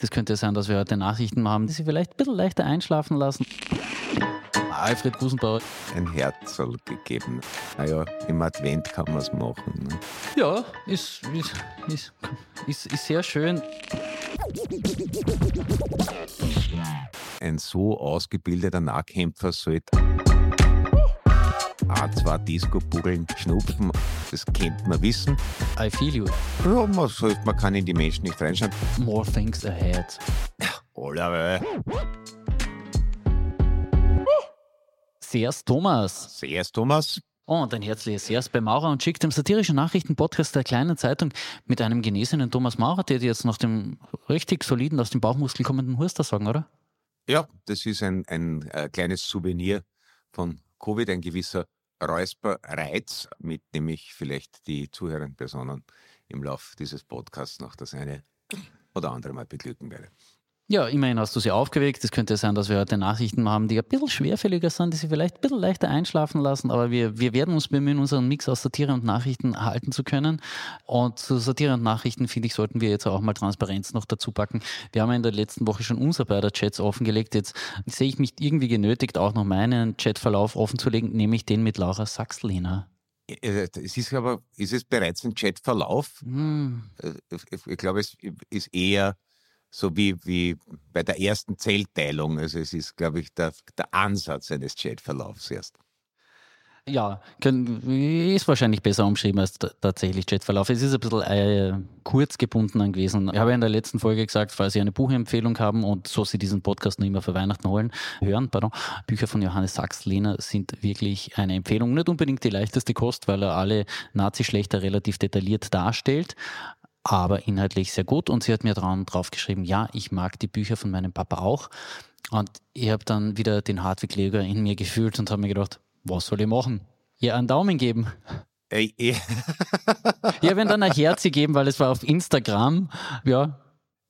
Das könnte sein, dass wir heute Nachrichten haben, die Sie vielleicht ein bisschen leichter einschlafen lassen. Alfred Gusenbauer. Ein Herzl gegeben. Naja, im Advent kann man es machen. Ne? Ja, ist, ist, ist, ist, ist sehr schön. Ein so ausgebildeter Nahkämpfer sollte A2 Disco-Bugeln schnupfen, das kennt man wissen. I feel you. Ja, man, sollte, man kann in die Menschen nicht reinschauen. More things ahead. Allerweil. Sehr's Thomas. Sehr's Thomas. Und ein herzliches Sehr's bei Maurer und schickt dem satirischen Nachrichtenpodcast der kleinen Zeitung mit einem genesenen Thomas Maurer, der dir jetzt nach dem richtig soliden, aus dem Bauchmuskel kommenden Huster sagen, oder? Ja, das ist ein, ein äh, kleines Souvenir von Covid, ein gewisser Räusperreiz, mit dem ich vielleicht die zuhörenden Personen im Laufe dieses Podcasts noch das eine oder andere mal beglücken werde. Ja, immerhin hast du sie aufgeweckt. Es könnte sein, dass wir heute Nachrichten haben, die ein bisschen schwerfälliger sind, die sie vielleicht ein bisschen leichter einschlafen lassen. Aber wir, wir werden uns bemühen, unseren Mix aus Satire und Nachrichten halten zu können. Und zu Satire und Nachrichten, finde ich, sollten wir jetzt auch mal Transparenz noch dazu packen. Wir haben ja in der letzten Woche schon unser beider Chats offengelegt. Jetzt sehe ich mich irgendwie genötigt, auch noch meinen Chatverlauf offenzulegen, nämlich den mit Laura Sachslehner. Äh, es ist aber, ist es bereits ein Chatverlauf? Hm. Äh, ich glaube, es ist eher so wie, wie bei der ersten Zellteilung. Also es ist, glaube ich, der, der Ansatz eines Chatverlaufs erst. Ja, ist wahrscheinlich besser umschrieben als tatsächlich Chatverlauf. Es ist ein bisschen äh, kurz gebunden gewesen. Ich habe in der letzten Folge gesagt, falls Sie eine Buchempfehlung haben und so Sie diesen Podcast noch immer für Weihnachten holen, hören, pardon, Bücher von Johannes Sachs-Lehner sind wirklich eine Empfehlung. Nicht unbedingt die leichteste Kost, weil er alle Nazi-Schlechter relativ detailliert darstellt, aber inhaltlich sehr gut. Und sie hat mir dran drauf geschrieben, ja, ich mag die Bücher von meinem Papa auch. Und ich habe dann wieder den Hartwig-Leger in mir gefühlt und habe mir gedacht, was soll ich machen? Ja, einen Daumen geben. Ey, ey. ja, wenn dann ein Herz gegeben, weil es war auf Instagram, ja.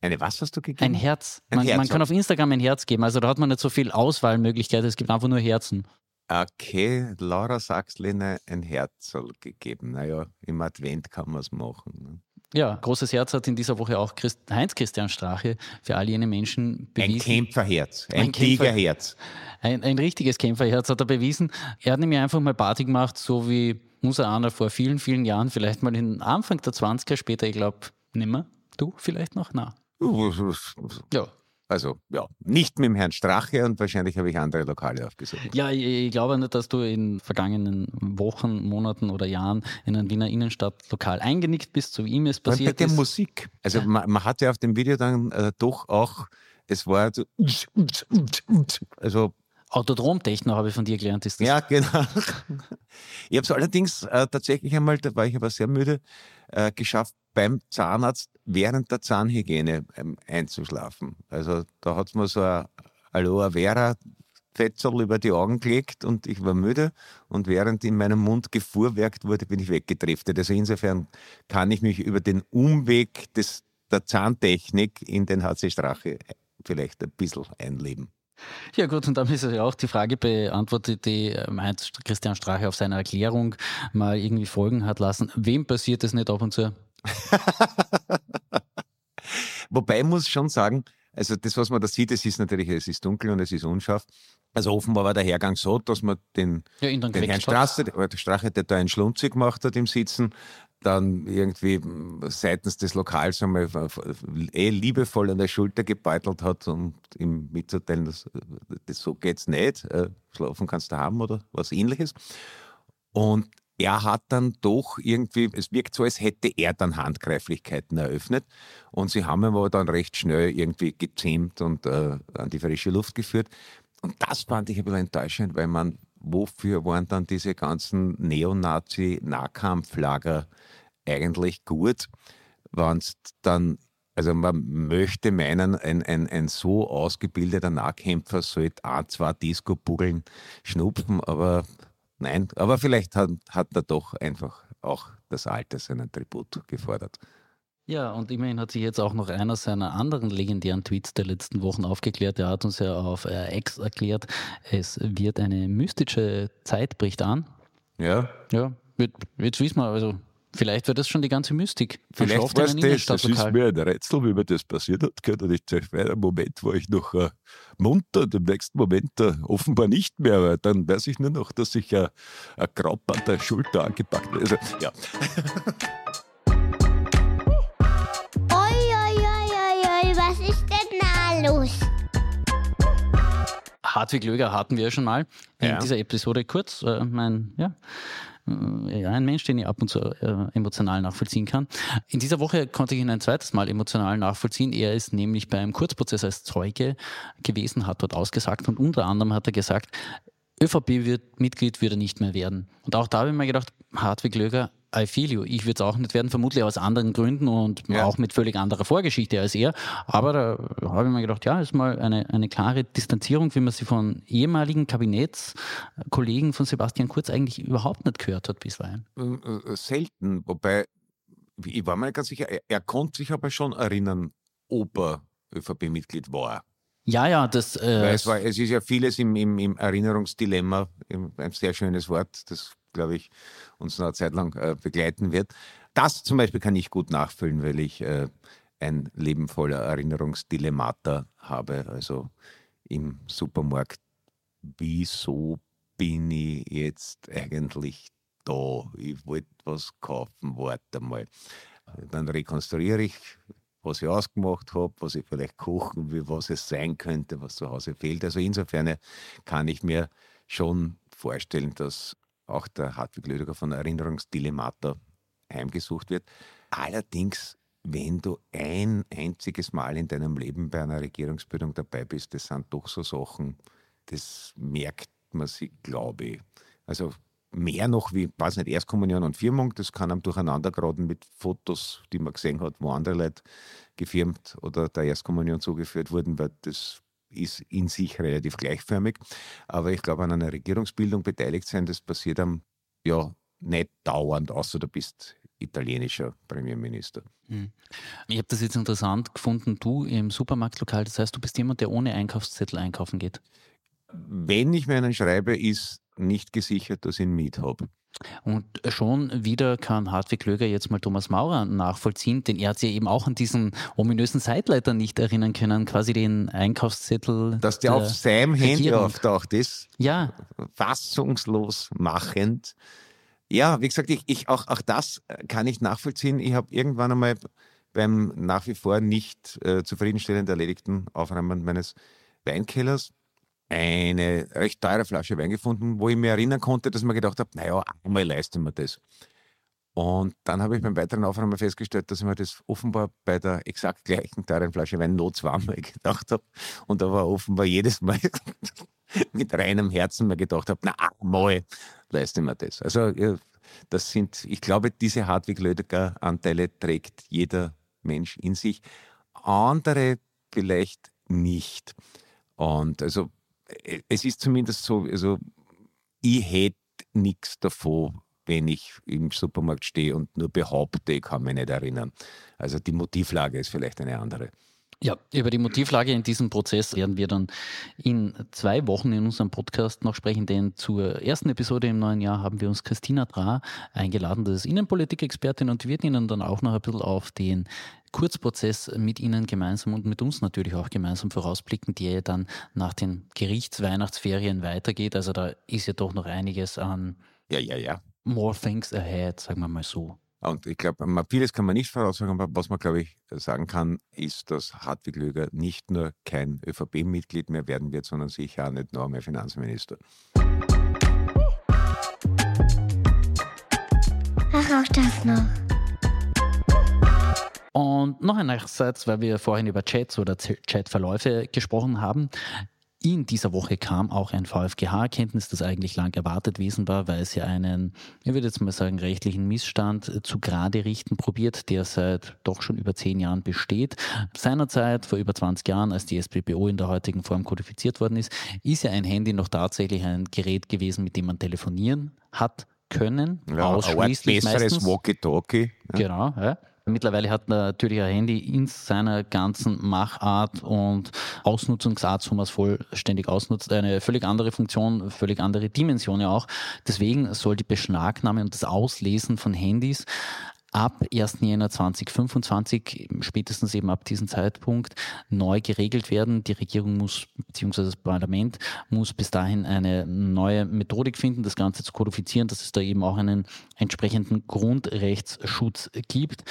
Eine was hast du gegeben? Ein Herz. Ein man, Herz man kann auf Instagram ein Herz geben, also da hat man nicht so viel Auswahlmöglichkeit, es gibt einfach nur Herzen. Okay, Laura Sachsline ein Herz gegeben. Naja, im Advent kann man es machen. Ja, großes Herz hat in dieser Woche auch Christ, Heinz-Christian Strache für all jene Menschen bewiesen. Ein Kämpferherz, ein, ein Tigerherz. Ein, ein richtiges Kämpferherz hat er bewiesen. Er hat nämlich einfach mal Party gemacht, so wie unser einer vor vielen, vielen Jahren, vielleicht mal in Anfang der 20er, später, ich glaube, nimmer. Du vielleicht noch? Na. Ja, also ja, nicht mit dem Herrn Strache und wahrscheinlich habe ich andere Lokale aufgesucht. Ja, ich, ich, glaube nicht, dass du in vergangenen Wochen, Monaten oder Jahren in ein Wiener Innenstadtlokal eingenickt bist, so wie ihm es passiert bei der ist. Musik. Also ja. man, man hat ja auf dem Video dann äh, doch auch, es war so, also Autodromtechno habe ich von dir gelernt. Ist das? Ja, genau. Ich habe es allerdings äh, tatsächlich einmal, da war ich aber sehr müde, äh, geschafft, beim Zahnarzt während der Zahnhygiene ähm, einzuschlafen. Also da hat es mir so ein Aloe Vera Fetzel über die Augen gelegt und ich war müde und während in meinem Mund gefuhrwerkt wurde, bin ich weggedriftet. Also insofern kann ich mich über den Umweg des, der Zahntechnik in den HC Strache vielleicht ein bisschen einleben. Ja gut, und damit ist ja auch die Frage beantwortet, die meint Christian Strache auf seiner Erklärung mal irgendwie folgen hat lassen. Wem passiert das nicht ab und zu? Wobei ich muss schon sagen, also das, was man da sieht, es ist natürlich, es ist dunkel und es ist unscharf. Also offenbar war der Hergang so, dass man den, ja, den Herrn Straße, Strache, der da einen Schlunzig gemacht hat im Sitzen, dann irgendwie seitens des Lokals einmal eh liebevoll an der Schulter gebeutelt hat, um ihm mitzuteilen, dass, das so geht's nicht, äh, schlafen kannst du haben oder was ähnliches. Und er hat dann doch irgendwie, es wirkt so, als hätte er dann Handgreiflichkeiten eröffnet. Und sie haben ihn aber dann recht schnell irgendwie gezähmt und äh, an die frische Luft geführt. Und das fand ich ein bisschen enttäuschend, weil man, wofür waren dann diese ganzen Neonazi-Nahkampflager eigentlich gut, wenn es dann also man möchte meinen, ein, ein, ein so ausgebildeter Nahkämpfer sollte ein, zwei Disco-Bugeln schnupfen, aber nein, aber vielleicht hat, hat er doch einfach auch das Alter seinen Tribut gefordert. Ja, und immerhin hat sich jetzt auch noch einer seiner anderen legendären Tweets der letzten Wochen aufgeklärt. Er hat uns ja auf äh, X erklärt, es wird eine mystische Zeit bricht an. Ja. Ja, jetzt wissen wir, also Vielleicht wird das schon die ganze Mystik. Vielleicht war es das, das ist mir ein Rätsel, wie mir das passiert hat. Und ich war ein Moment, wo ich noch äh, munter und im nächsten Moment äh, offenbar nicht mehr, weil dann weiß ich nur noch, dass ich äh, ein Grab an der Schulter angepackt habe. Also, ja. los? Hartwig Löger hatten wir ja schon mal in ja. dieser Episode kurz. Äh, mein, ja, äh, ja, ein Mensch, den ich ab und zu äh, emotional nachvollziehen kann. In dieser Woche konnte ich ihn ein zweites Mal emotional nachvollziehen. Er ist nämlich beim Kurzprozess als Zeuge gewesen, hat dort ausgesagt und unter anderem hat er gesagt, ÖVP-Mitglied wird er nicht mehr werden. Und auch da habe ich mir gedacht, Hartwig Löger, I feel you. Ich würde es auch nicht werden, vermutlich aus anderen Gründen und ja. auch mit völlig anderer Vorgeschichte als er. Aber da habe ich mir gedacht, ja, ist mal eine, eine klare Distanzierung, wie man sie von ehemaligen Kabinettskollegen von Sebastian Kurz eigentlich überhaupt nicht gehört hat bisweilen. Äh, äh, selten, wobei, ich war mir nicht ganz sicher, er, er konnte sich aber schon erinnern, ob er ÖVP-Mitglied war. Ja, ja, das. Äh, es, war, es ist ja vieles im, im, im Erinnerungsdilemma, ein sehr schönes Wort, das glaube ich, uns noch eine Zeit lang äh, begleiten wird. Das zum Beispiel kann ich gut nachfüllen, weil ich äh, ein Leben voller Erinnerungsdilemmata habe. Also im Supermarkt, wieso bin ich jetzt eigentlich da? Ich wollte was kaufen, warte mal. Dann rekonstruiere ich, was ich ausgemacht habe, was ich vielleicht kochen will, was es sein könnte, was zu Hause fehlt. Also insofern kann ich mir schon vorstellen, dass auch der Hartwig Lödiger von Erinnerungsdilemmata heimgesucht wird. Allerdings, wenn du ein einziges Mal in deinem Leben bei einer Regierungsbildung dabei bist, das sind doch so Sachen, das merkt man sich, glaube ich. Also mehr noch wie, weiß nicht, Erstkommunion und Firmung, das kann einem durcheinander geraten mit Fotos, die man gesehen hat, wo andere Leute gefirmt oder der Erstkommunion zugeführt wurden, weil das ist in sich relativ gleichförmig. Aber ich glaube, an einer Regierungsbildung beteiligt sein, das passiert am, ja, nicht dauernd, außer du bist italienischer Premierminister. Hm. Ich habe das jetzt interessant gefunden, du im Supermarktlokal, das heißt, du bist jemand, der ohne Einkaufszettel einkaufen geht. Wenn ich mir einen schreibe, ist nicht gesichert, dass ich ihn mit habe. Und schon wieder kann Hartwig Löger jetzt mal Thomas Maurer nachvollziehen, denn er hat sich eben auch an diesen ominösen Seitleiter nicht erinnern können, quasi den Einkaufszettel. Dass der, der auf seinem Handy auftaucht ist. Ja. Fassungslos machend. Ja, wie gesagt, ich, ich auch, auch das kann ich nachvollziehen. Ich habe irgendwann einmal beim nach wie vor nicht äh, zufriedenstellend erledigten Aufräumen meines Weinkellers eine recht teure Flasche Wein gefunden, wo ich mir erinnern konnte, dass mir gedacht habe, naja, einmal leisten wir das. Und dann habe ich beim weiteren Aufräumen festgestellt, dass ich mir das offenbar bei der exakt gleichen teuren Flasche Wein nur zweimal gedacht habe. Und da war offenbar jedes Mal mit reinem Herzen mir gedacht habe, na einmal leiste mir das. Also das sind, ich glaube, diese Hartwig-Lödecker-Anteile trägt jeder Mensch in sich. Andere vielleicht nicht. Und also es ist zumindest so, also ich hätte nichts davon, wenn ich im Supermarkt stehe und nur behaupte, ich kann mich nicht erinnern. Also die Motivlage ist vielleicht eine andere. Ja, über die Motivlage in diesem Prozess werden wir dann in zwei Wochen in unserem Podcast noch sprechen, denn zur ersten Episode im neuen Jahr haben wir uns Christina Dra eingeladen, das ist Innenpolitik-Expertin und wird Ihnen dann auch noch ein bisschen auf den Kurzprozess mit Ihnen gemeinsam und mit uns natürlich auch gemeinsam vorausblicken, der ja dann nach den Gerichtsweihnachtsferien weitergeht. Also da ist ja doch noch einiges an ja, ja, ja. More things ahead, sagen wir mal so. Und ich glaube, vieles kann man nicht voraussagen, aber was man, glaube ich, sagen kann, ist, dass Hartwig Löger nicht nur kein ÖVP-Mitglied mehr werden wird, sondern sicher auch nicht nur mehr Finanzminister. Ach, auch das noch. Und noch ein Nachsatz, weil wir vorhin über Chats oder Chatverläufe gesprochen haben. In dieser Woche kam auch ein VfGH-Erkenntnis, das eigentlich lang erwartet gewesen war, weil es ja einen, ich würde jetzt mal sagen, rechtlichen Missstand äh, zu gerade richten probiert, der seit doch schon über zehn Jahren besteht. Seinerzeit, vor über 20 Jahren, als die SPPO in der heutigen Form kodifiziert worden ist, ist ja ein Handy noch tatsächlich ein Gerät gewesen, mit dem man telefonieren hat können. Ja, ausschließlich ein besseres Walkie-Talkie. Ja. Genau, ja. Mittlerweile hat natürlich ein Handy in seiner ganzen Machart und Ausnutzungsart, wo man es vollständig ausnutzt, eine völlig andere Funktion, völlig andere Dimension ja auch. Deswegen soll die Beschlagnahme und das Auslesen von Handys ab 1. Jänner 2025, spätestens eben ab diesem Zeitpunkt, neu geregelt werden. Die Regierung muss, beziehungsweise das Parlament muss bis dahin eine neue Methodik finden, das Ganze zu kodifizieren, dass es da eben auch einen entsprechenden Grundrechtsschutz gibt.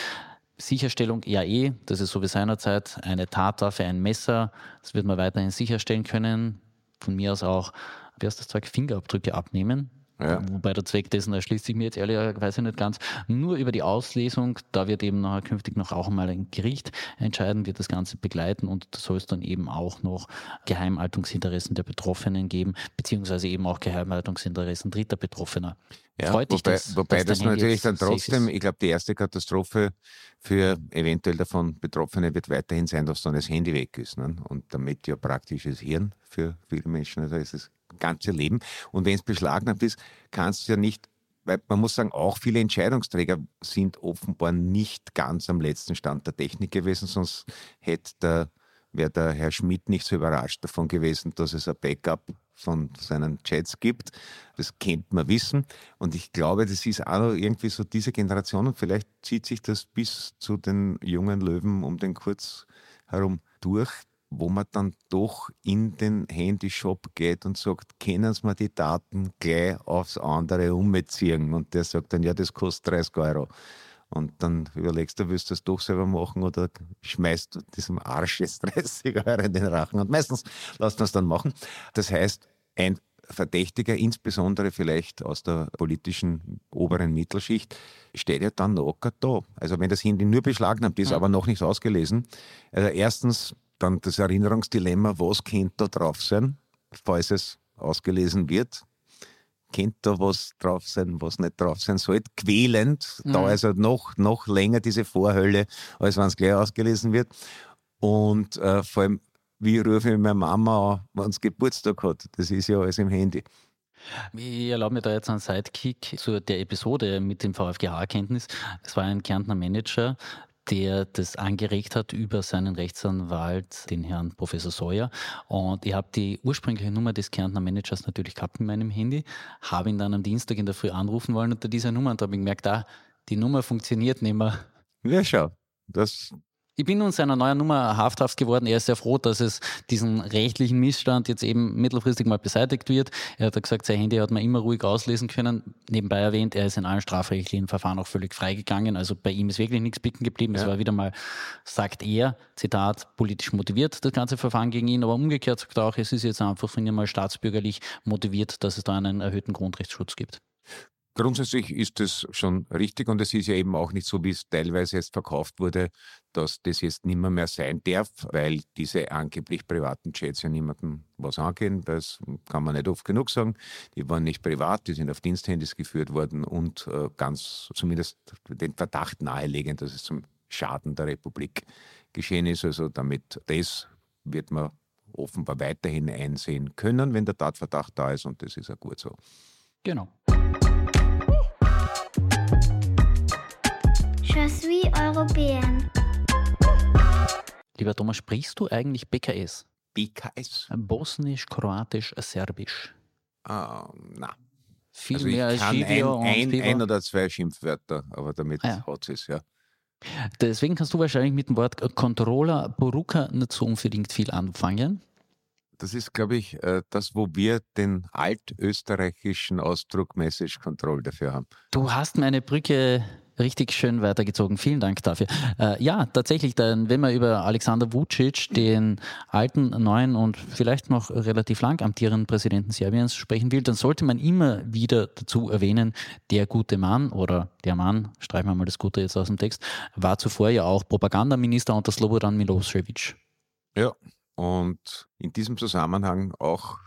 Sicherstellung ja eh, das ist so wie seinerzeit eine Tatwaffe, ein Messer, das wird man weiterhin sicherstellen können. Von mir aus auch, wie heißt das Zeug, Fingerabdrücke abnehmen, ja. Wobei der Zweck dessen erschließt sich mir jetzt ehrlicherweise nicht ganz. Nur über die Auslesung, da wird eben nachher künftig noch auch einmal ein Gericht entscheiden, wird das Ganze begleiten und da soll es dann eben auch noch Geheimhaltungsinteressen der Betroffenen geben, beziehungsweise eben auch Geheimhaltungsinteressen dritter Betroffener. Ja, Freut wobei, das, wobei das natürlich dann trotzdem, ich glaube, die erste Katastrophe für eventuell davon Betroffene wird weiterhin sein, dass dann das Handy weg ist. Ne? Und damit ja praktisches Hirn für viele Menschen, also ist es ganze Leben. Und wenn es beschlagnahmt ist, kannst du ja nicht, weil man muss sagen, auch viele Entscheidungsträger sind offenbar nicht ganz am letzten Stand der Technik gewesen, sonst hätte der, wäre der Herr Schmidt nicht so überrascht davon gewesen, dass es ein Backup von seinen Chats gibt. Das kennt man wissen. Und ich glaube, das ist auch irgendwie so diese Generation und vielleicht zieht sich das bis zu den jungen Löwen um den Kurz herum durch, wo man dann doch in den Handyshop geht und sagt, können Sie mir die Daten gleich aufs andere umziehen? Und der sagt dann, ja, das kostet 30 Euro. Und dann überlegst du, willst du das doch selber machen oder schmeißt du diesem Arsch jetzt 30 Euro in den Rachen? Und meistens lässt man es dann machen. Das heißt, ein Verdächtiger, insbesondere vielleicht aus der politischen oberen Mittelschicht, steht ja dann locker da. Also wenn das Handy nur beschlagnahmt ist, ja. aber noch nicht ausgelesen. Also erstens dann das Erinnerungsdilemma, was könnte da drauf sein, falls es ausgelesen wird. Könnte da was drauf sein, was nicht drauf sein sollte. Quälend, mhm. da also noch, noch länger diese Vorhölle, als wenn es gleich ausgelesen wird. Und äh, vor allem, wie rufe ich meine Mama an, wenn es Geburtstag hat? Das ist ja alles im Handy. Ich erlaube mir da jetzt einen Sidekick zu der Episode mit dem VfGH-Kenntnis. Das war ein Kärntner Manager, der das angeregt hat über seinen Rechtsanwalt, den Herrn Professor Sawyer. Und ich habe die ursprüngliche Nummer des Kärntner Managers natürlich gehabt in meinem Handy, habe ihn dann am Dienstag in der Früh anrufen wollen unter dieser Nummer und habe gemerkt, ah, die Nummer funktioniert nicht mehr. Ja, schau. Das ich bin nun seiner neuen Nummer hafthaft geworden. Er ist sehr froh, dass es diesen rechtlichen Missstand jetzt eben mittelfristig mal beseitigt wird. Er hat gesagt, sein Handy hat man immer ruhig auslesen können. Nebenbei erwähnt, er ist in allen strafrechtlichen Verfahren auch völlig freigegangen. Also bei ihm ist wirklich nichts bicken geblieben. Ja. Es war wieder mal, sagt er, Zitat, politisch motiviert, das ganze Verfahren gegen ihn. Aber umgekehrt sagt er auch, es ist jetzt einfach von ihm mal staatsbürgerlich motiviert, dass es da einen erhöhten Grundrechtsschutz gibt. Grundsätzlich ist es schon richtig und es ist ja eben auch nicht so, wie es teilweise jetzt verkauft wurde, dass das jetzt nimmer mehr sein darf, weil diese angeblich privaten Chats ja niemandem was angehen. Das kann man nicht oft genug sagen. Die waren nicht privat, die sind auf Diensthandys geführt worden und äh, ganz zumindest den Verdacht nahelegen, dass es zum Schaden der Republik geschehen ist. Also damit das wird man offenbar weiterhin einsehen können, wenn der Tatverdacht da ist und das ist ja gut so. Genau. Je suis européenne. Lieber Thomas, sprichst du eigentlich BKS? BKS? Bosnisch, Kroatisch, Serbisch. Uh, na. Viel also mehr als kann ein, ein, ein, oder zwei Schimpfwörter, aber damit ah, ja. hat es ja. Deswegen kannst du wahrscheinlich mit dem Wort Controller Boruka nicht so unbedingt viel anfangen. Das ist, glaube ich, äh, das, wo wir den altösterreichischen Ausdruck Message Control dafür haben. Du hast meine Brücke richtig schön weitergezogen. Vielen Dank dafür. Äh, ja, tatsächlich, dann, wenn man über Alexander Vucic, den alten, neuen und vielleicht noch relativ lang amtierenden Präsidenten Serbiens sprechen will, dann sollte man immer wieder dazu erwähnen, der gute Mann oder der Mann, streichen wir mal das Gute jetzt aus dem Text, war zuvor ja auch Propagandaminister unter Slobodan Milosevic. Ja, und in diesem Zusammenhang auch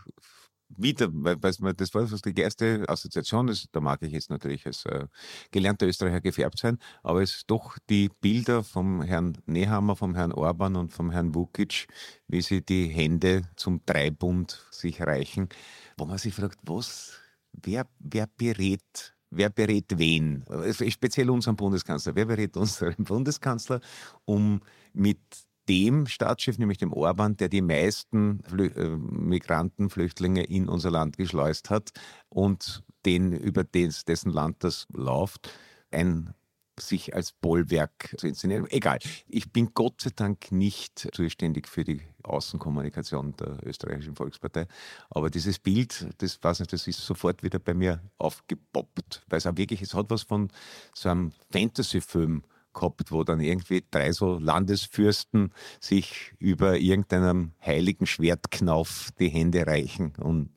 wieder, weil, weil das war die erste Assoziation, das, da mag ich jetzt natürlich als äh, gelernter Österreicher gefärbt sein, aber es doch die Bilder vom Herrn Nehammer, vom Herrn Orban und vom Herrn Vukic, wie sie die Hände zum Dreibund sich reichen, wo man sich fragt, was, wer, wer berät wer berät wen? Speziell unseren Bundeskanzler. Wer berät unseren Bundeskanzler, um mit dem Staatschef, nämlich dem Orban, der die meisten Flü äh, Migranten, Flüchtlinge in unser Land geschleust hat und den, über des, dessen Land das läuft, ein sich als Bollwerk zu inszenieren. Egal. Ich bin Gott sei Dank nicht zuständig für die Außenkommunikation der österreichischen Volkspartei. Aber dieses Bild, das weiß nicht, das ist sofort wieder bei mir aufgepoppt. Weil es auch wirklich, es hat was von so einem Fantasy-Film gehabt, wo dann irgendwie drei so Landesfürsten sich über irgendeinem heiligen Schwertknauf die Hände reichen, um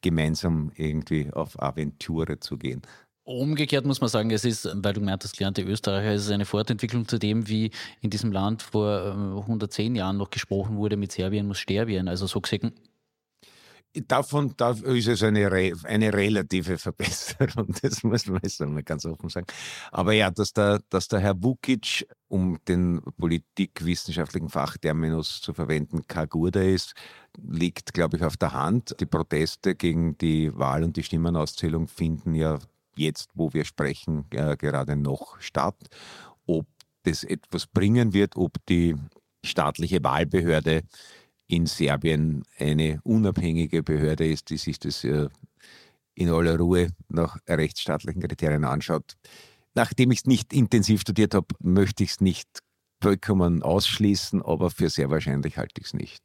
gemeinsam irgendwie auf Aventure zu gehen. Umgekehrt muss man sagen, es ist, weil du gemeint hast, gelernte Österreicher, es ist eine Fortentwicklung zu dem, wie in diesem Land vor 110 äh, Jahren noch gesprochen wurde, mit Serbien muss Sterbien. Also so gesehen. Davon da ist es eine, eine relative Verbesserung, das muss man jetzt einmal ganz offen sagen. Aber ja, dass der, dass der Herr Vukic, um den politikwissenschaftlichen Fachterminus zu verwenden, Kagurda ist, liegt, glaube ich, auf der Hand. Die Proteste gegen die Wahl und die Stimmenauszählung finden ja jetzt, wo wir sprechen, äh, gerade noch statt. Ob das etwas bringen wird, ob die staatliche Wahlbehörde in Serbien eine unabhängige Behörde ist, die sich das äh, in aller Ruhe nach rechtsstaatlichen Kriterien anschaut. Nachdem ich es nicht intensiv studiert habe, möchte ich es nicht vollkommen ausschließen, aber für sehr wahrscheinlich halte ich es nicht.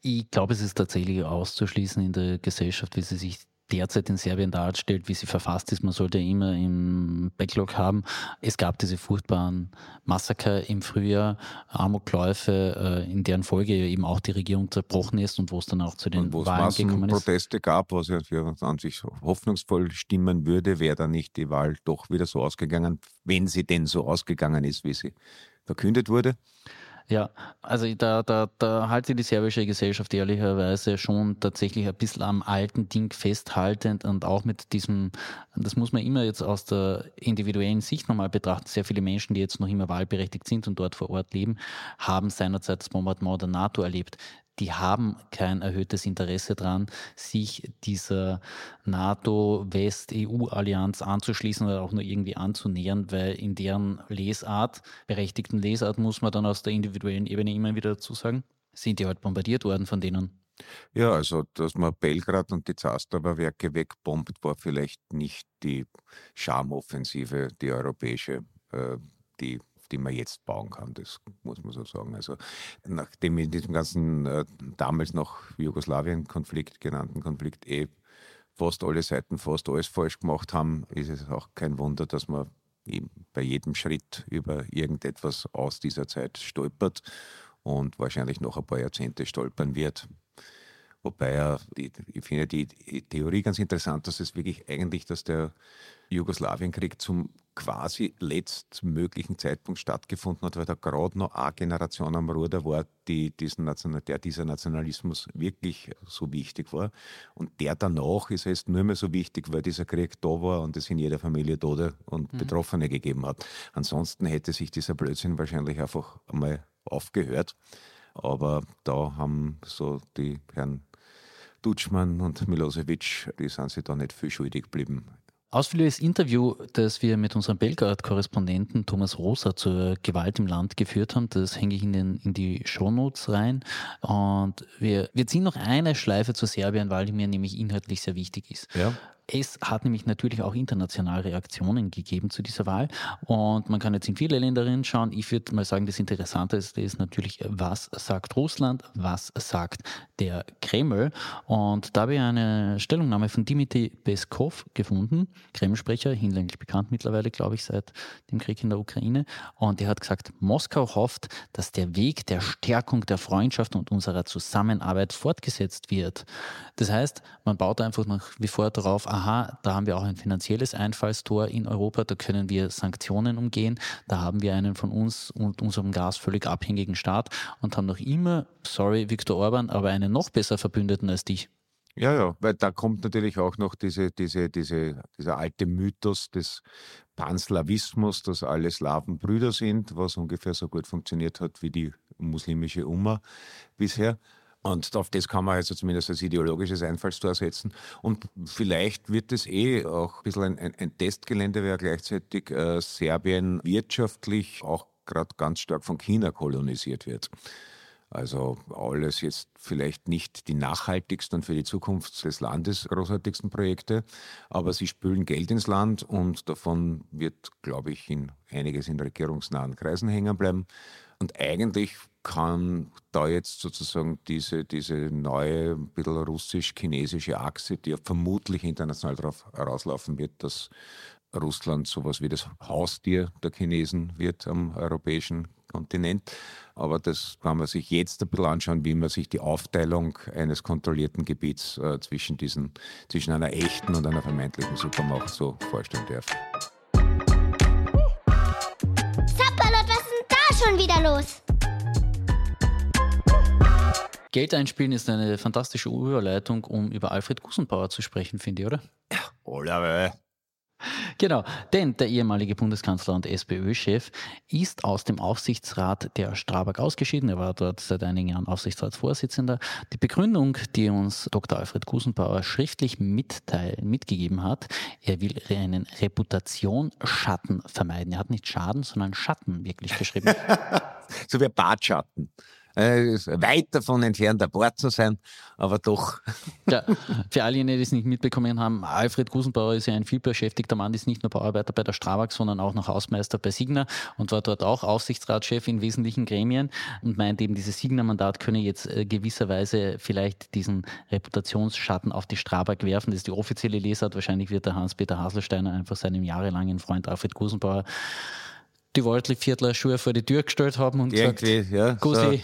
Ich glaube, es ist tatsächlich auszuschließen in der Gesellschaft, wie sie sich derzeit in Serbien darstellt, wie sie verfasst ist. Man sollte immer im Backlog haben. Es gab diese furchtbaren Massaker im Frühjahr, Amokläufe, äh, in deren Folge eben auch die Regierung zerbrochen ist und wo es dann auch zu den Wahlen gekommen ist. Proteste gab, was ja für an sich hoffnungsvoll stimmen würde, wäre dann nicht die Wahl doch wieder so ausgegangen, wenn sie denn so ausgegangen ist, wie sie verkündet wurde. Ja, also da, da, da halte die serbische Gesellschaft ehrlicherweise schon tatsächlich ein bisschen am alten Ding festhaltend und auch mit diesem, das muss man immer jetzt aus der individuellen Sicht nochmal betrachten, sehr viele Menschen, die jetzt noch immer wahlberechtigt sind und dort vor Ort leben, haben seinerzeit das Bombardement der NATO erlebt die haben kein erhöhtes Interesse daran, sich dieser NATO-West-EU-Allianz anzuschließen oder auch nur irgendwie anzunähern, weil in deren Lesart, berechtigten Lesart, muss man dann aus der individuellen Ebene immer wieder dazu sagen, sind die halt bombardiert worden von denen. Ja, also, dass man Belgrad und die Zasterberwerke wegbombt, war vielleicht nicht die Schamoffensive, die europäische, äh, die die man jetzt bauen kann. Das muss man so sagen. Also nachdem in diesem ganzen äh, damals noch Jugoslawien-Konflikt genannten Konflikt eh fast alle Seiten fast alles falsch gemacht haben, ist es auch kein Wunder, dass man bei jedem Schritt über irgendetwas aus dieser Zeit stolpert und wahrscheinlich noch ein paar Jahrzehnte stolpern wird. Wobei ja, ich finde die Theorie ganz interessant, dass es wirklich eigentlich, dass der Jugoslawienkrieg zum quasi letztmöglichen Zeitpunkt stattgefunden hat, weil da gerade noch eine Generation am Ruder war, die diesen National der dieser Nationalismus wirklich so wichtig war. Und der danach ist jetzt nur mehr so wichtig, weil dieser Krieg da war und es in jeder Familie Tode und mhm. Betroffene gegeben hat. Ansonsten hätte sich dieser Blödsinn wahrscheinlich einfach einmal aufgehört. Aber da haben so die Herren Dutschmann und Milosevic, die sind sich da nicht viel schuldig geblieben Ausführliches Interview, das wir mit unserem Belgrad-Korrespondenten Thomas Rosa zur Gewalt im Land geführt haben, das hänge ich in, den, in die Shownotes rein. Und wir, wir ziehen noch eine Schleife zu Serbien, weil die mir nämlich inhaltlich sehr wichtig ist. Ja. Es hat nämlich natürlich auch international Reaktionen gegeben zu dieser Wahl und man kann jetzt in viele Länder schauen. Ich würde mal sagen, das Interessanteste ist natürlich, was sagt Russland, was sagt der Kreml und da habe ich eine Stellungnahme von Dmitri Peskov gefunden, Kreml-Sprecher, hinlänglich bekannt mittlerweile, glaube ich, seit dem Krieg in der Ukraine und der hat gesagt, Moskau hofft, dass der Weg der Stärkung der Freundschaft und unserer Zusammenarbeit fortgesetzt wird. Das heißt, man baut einfach nach wie vor darauf, aha, da haben wir auch ein finanzielles Einfallstor in Europa, da können wir Sanktionen umgehen, da haben wir einen von uns und unserem Gas völlig abhängigen Staat und haben noch immer, sorry Viktor Orban, aber einen noch besser Verbündeten als dich. Ja, ja, weil da kommt natürlich auch noch diese, diese, diese, dieser alte Mythos des Panslawismus, dass alle Slawen Brüder sind, was ungefähr so gut funktioniert hat wie die muslimische Umma bisher. Und auf das kann man also zumindest als ideologisches Einfallstor setzen. Und vielleicht wird es eh auch ein bisschen ein, ein, Testgelände, weil gleichzeitig äh, Serbien wirtschaftlich auch gerade ganz stark von China kolonisiert wird. Also alles jetzt vielleicht nicht die nachhaltigsten und für die Zukunft des Landes großartigsten Projekte, aber sie spülen Geld ins Land und davon wird, glaube ich, in einiges in regierungsnahen Kreisen hängen bleiben. Und eigentlich kann da jetzt sozusagen diese, diese neue, ein bisschen russisch-chinesische Achse, die ja vermutlich international darauf rauslaufen wird, dass Russland sowas wie das Haustier der Chinesen wird am europäischen Kontinent. Aber das kann man sich jetzt ein bisschen anschauen, wie man sich die Aufteilung eines kontrollierten Gebiets äh, zwischen, diesen, zwischen einer echten und einer vermeintlichen Supermacht so vorstellen darf. Zappalot, was ist denn da schon wieder los? Geld einspielen ist eine fantastische Überleitung, um über Alfred Gusenbauer zu sprechen, finde ich, oder? Ja, oder? Genau, denn der ehemalige Bundeskanzler und SPÖ-Chef ist aus dem Aufsichtsrat der Strabag ausgeschieden. Er war dort seit einigen Jahren Aufsichtsratsvorsitzender. Die Begründung, die uns Dr. Alfred Gusenbauer schriftlich mitteilen, mitgegeben hat, er will einen Reputationsschatten vermeiden. Er hat nicht Schaden, sondern Schatten wirklich geschrieben. so wie Bartschatten äh, weit davon entfernt, ein Bord zu sein, aber doch. Ja, für alle, die es nicht mitbekommen haben, Alfred Gusenbauer ist ja ein vielbeschäftigter Mann, ist nicht nur Bauarbeiter bei der Strabag, sondern auch noch Hausmeister bei Signa und war dort auch Aufsichtsratschef in wesentlichen Gremien und meint eben, dieses Signa-Mandat könne jetzt äh, gewisserweise vielleicht diesen Reputationsschatten auf die Strabag werfen. Das ist die offizielle Lesart. Wahrscheinlich wird der Hans-Peter Haselsteiner einfach seinem jahrelangen Freund Alfred Gusenbauer die Waldli-Viertler Schuhe vor die Tür gestellt haben und Irgendwie, gesagt, ja, Gusi, so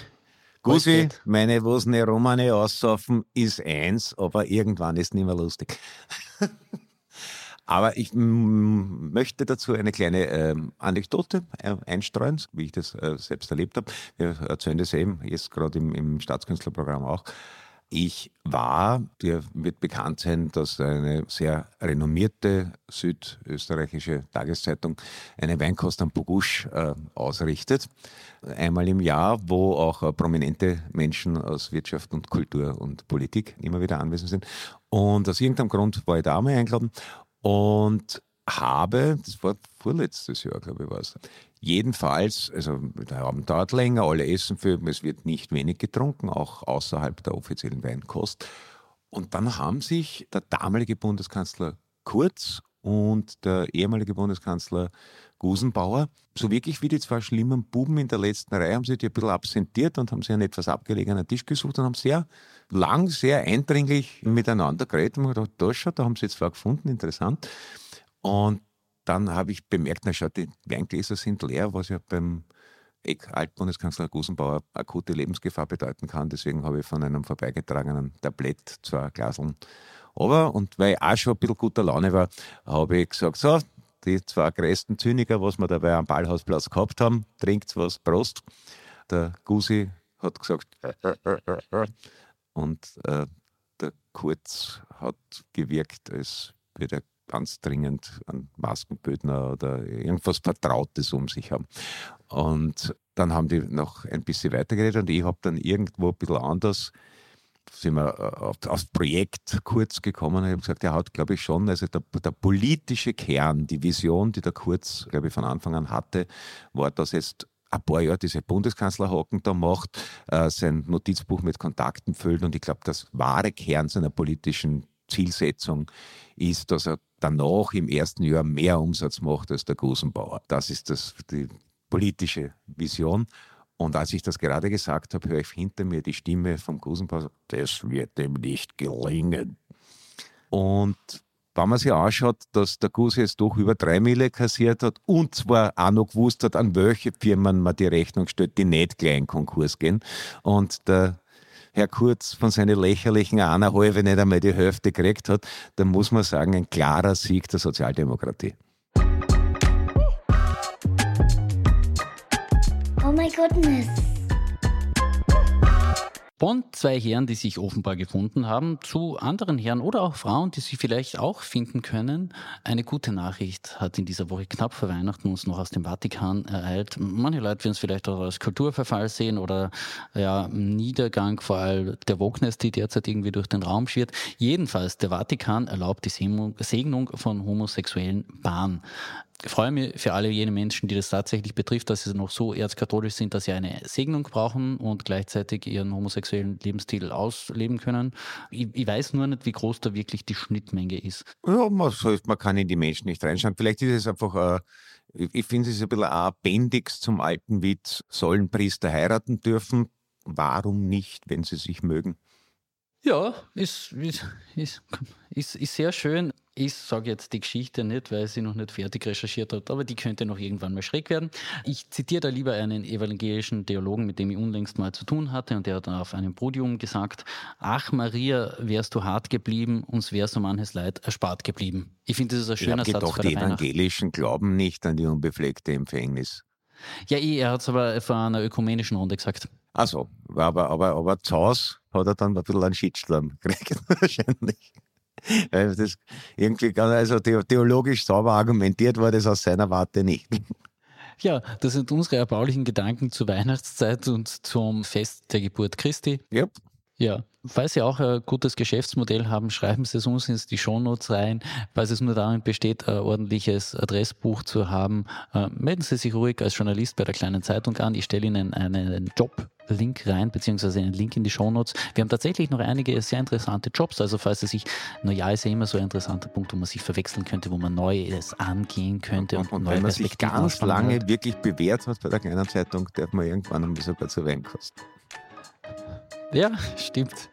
Gusi, meine Wosne Romane aussaufen ist eins, aber irgendwann ist nicht mehr lustig. aber ich möchte dazu eine kleine ähm, Anekdote äh, einstreuen, wie ich das äh, selbst erlebt habe. Wir erzählen das eben jetzt gerade im, im Staatskünstlerprogramm auch. Ich war, dir wird bekannt sein, dass eine sehr renommierte südösterreichische Tageszeitung eine Weinkost am Bogusch äh, ausrichtet. Einmal im Jahr, wo auch äh, prominente Menschen aus Wirtschaft und Kultur und Politik immer wieder anwesend sind. Und aus irgendeinem Grund war ich da einmal eingeladen und habe, das war vorletztes Jahr, glaube ich, war es, jedenfalls, also der Abend dauert länger, alle essen viel, es wird nicht wenig getrunken, auch außerhalb der offiziellen Weinkost. Und dann haben sich der damalige Bundeskanzler Kurz und der ehemalige Bundeskanzler Gusenbauer, so wirklich wie die zwei schlimmen Buben in der letzten Reihe, haben sie die ein bisschen absentiert und haben sich einen etwas abgelegenen Tisch gesucht und haben sehr lang, sehr eindringlich miteinander geredet und gedacht, da schon, da haben sie zwei gefunden, interessant. Und dann habe ich bemerkt, na schau, die Weingläser sind leer, was ja beim Altbundeskanzler Gusenbauer akute Lebensgefahr bedeuten kann. Deswegen habe ich von einem vorbeigetragenen Tablett zwei Glaseln aber und weil ich auch schon ein bisschen guter Laune war, habe ich gesagt, so, die zwei größten Zyniker, was wir dabei am Ballhausplatz gehabt haben, trinkt was, Prost. Der Gusi hat gesagt, und äh, der Kurz hat gewirkt, als würde er ganz dringend einen Maskenbödner oder irgendwas Vertrautes um sich haben. Und dann haben die noch ein bisschen weitergeredet und ich habe dann irgendwo ein bisschen anders sind wir äh, auf, aufs Projekt kurz gekommen und habe gesagt, er hat, glaube ich, schon, also der, der, politische Kern, die Vision, die der Kurz, glaube ich, von Anfang an hatte, war, dass jetzt ein paar Jahre diese Bundeskanzlerhocken da macht, äh, sein Notizbuch mit Kontakten füllt und ich glaube, das wahre Kern seiner politischen Zielsetzung ist, dass er danach im ersten Jahr mehr Umsatz macht als der Gusenbauer. Das ist das, die politische Vision. Und als ich das gerade gesagt habe, höre ich hinter mir die Stimme vom Gusenbauer, das wird dem nicht gelingen. Und wenn man sich anschaut, dass der Gus jetzt doch über drei Mille kassiert hat und zwar auch noch gewusst hat, an welche Firmen man die Rechnung stellt, die nicht gleich in Konkurs gehen. Und der Herr Kurz von seinen lächerlichen eineinhalb nicht einmal die Hälfte gekriegt hat, dann muss man sagen, ein klarer Sieg der Sozialdemokratie. Oh my goodness. Von zwei Herren, die sich offenbar gefunden haben, zu anderen Herren oder auch Frauen, die sich vielleicht auch finden können. Eine gute Nachricht hat in dieser Woche knapp vor Weihnachten uns noch aus dem Vatikan ereilt. Manche Leute werden es vielleicht auch als Kulturverfall sehen oder ja, Niedergang vor allem der Wokeness, die derzeit irgendwie durch den Raum schwirrt. Jedenfalls, der Vatikan erlaubt die Segnung von homosexuellen Paaren. Ich freue mich für alle jene Menschen, die das tatsächlich betrifft, dass sie noch so erzkatholisch sind, dass sie eine Segnung brauchen und gleichzeitig ihren homosexuellen Lebensstil ausleben können. Ich, ich weiß nur nicht, wie groß da wirklich die Schnittmenge ist. Ja, man, man kann in die Menschen nicht reinschauen. Vielleicht ist es einfach, äh, ich finde es ein bisschen ein Appendix zum alten Witz, sollen Priester heiraten dürfen? Warum nicht, wenn sie sich mögen? Ja, ist, ist, ist, ist sehr schön. Ich sage jetzt die Geschichte nicht, weil sie noch nicht fertig recherchiert hat, aber die könnte noch irgendwann mal schräg werden. Ich zitiere da lieber einen evangelischen Theologen, mit dem ich unlängst mal zu tun hatte, und der hat auf einem Podium gesagt: Ach, Maria, wärst du hart geblieben, uns wäre so manches Leid erspart geblieben. Ich finde, das ist ein schöner ich Satz. Doch, die Evangelischen glauben nicht an die unbefleckte Empfängnis. Ja, er hat es aber vor einer ökumenischen Runde gesagt. Also, aber, aber, aber zu Hause hat er dann ein bisschen einen Shitstorm gekriegt, wahrscheinlich. Das irgendwie also theologisch sauber argumentiert war das aus seiner Warte nicht. Ja, das sind unsere erbaulichen Gedanken zur Weihnachtszeit und zum Fest der Geburt Christi. Yep. Ja, falls Sie auch ein gutes Geschäftsmodell haben, schreiben Sie es uns in die Shownotes rein. Falls es nur darin besteht, ein ordentliches Adressbuch zu haben, äh, melden Sie sich ruhig als Journalist bei der kleinen Zeitung an. Ich stelle Ihnen einen Job Link rein, beziehungsweise einen Link in die Shownotes. Wir haben tatsächlich noch einige sehr interessante Jobs. Also falls es sich, naja, ist ja immer so ein interessanter Punkt, wo man sich verwechseln könnte, wo man Neues angehen könnte und, und, und wenn man sich ganz lange hat. wirklich bewährt hat bei der kleinen Zeitung, darf man irgendwann einmal sogar zu Wein kosten. Ja, stimmt.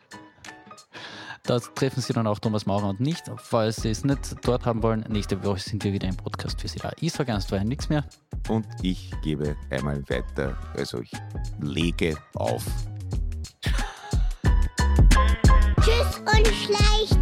Da treffen Sie dann auch Thomas Maurer und nicht. Falls Sie es nicht dort haben wollen, nächste Woche sind wir wieder im Podcast für Sie da. Ich sage erst nichts mehr. Und ich gebe einmal weiter. Also ich lege auf. Tschüss und schleicht.